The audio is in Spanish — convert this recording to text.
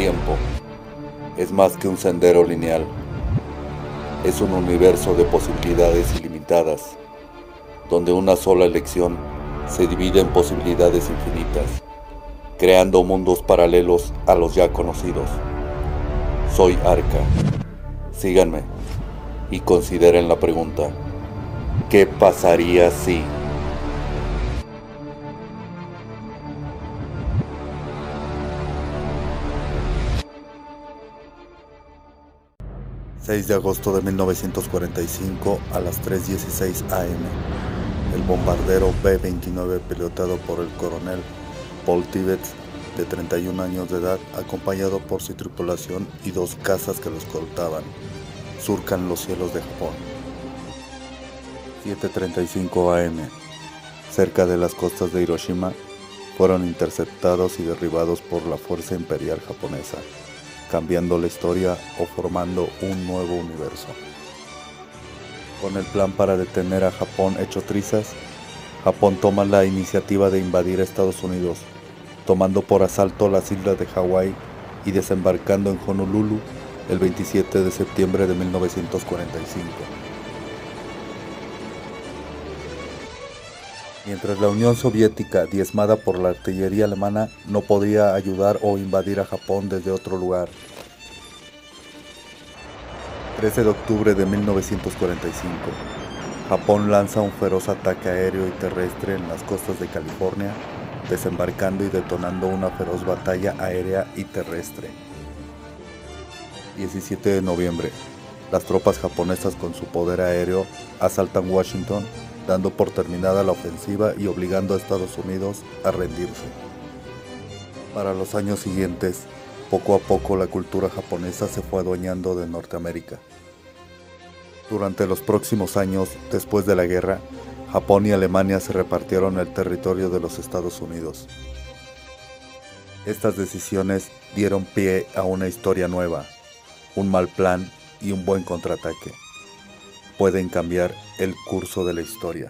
tiempo es más que un sendero lineal. Es un universo de posibilidades ilimitadas, donde una sola elección se divide en posibilidades infinitas, creando mundos paralelos a los ya conocidos. Soy Arca. Síganme y consideren la pregunta. ¿Qué pasaría si... 6 de agosto de 1945 a las 3.16 am. El bombardero B-29 pilotado por el coronel Paul Tibbets, de 31 años de edad, acompañado por su tripulación y dos cazas que lo escoltaban, surcan los cielos de Japón. 7.35 am. Cerca de las costas de Hiroshima, fueron interceptados y derribados por la Fuerza Imperial Japonesa cambiando la historia o formando un nuevo universo. Con el plan para detener a Japón hecho trizas, Japón toma la iniciativa de invadir Estados Unidos, tomando por asalto las islas de Hawái y desembarcando en Honolulu el 27 de septiembre de 1945. Mientras la Unión Soviética, diezmada por la artillería alemana, no podía ayudar o invadir a Japón desde otro lugar. 13 de octubre de 1945. Japón lanza un feroz ataque aéreo y terrestre en las costas de California, desembarcando y detonando una feroz batalla aérea y terrestre. 17 de noviembre. Las tropas japonesas con su poder aéreo asaltan Washington dando por terminada la ofensiva y obligando a Estados Unidos a rendirse. Para los años siguientes, poco a poco la cultura japonesa se fue adueñando de Norteamérica. Durante los próximos años, después de la guerra, Japón y Alemania se repartieron el territorio de los Estados Unidos. Estas decisiones dieron pie a una historia nueva, un mal plan y un buen contraataque pueden cambiar el curso de la historia.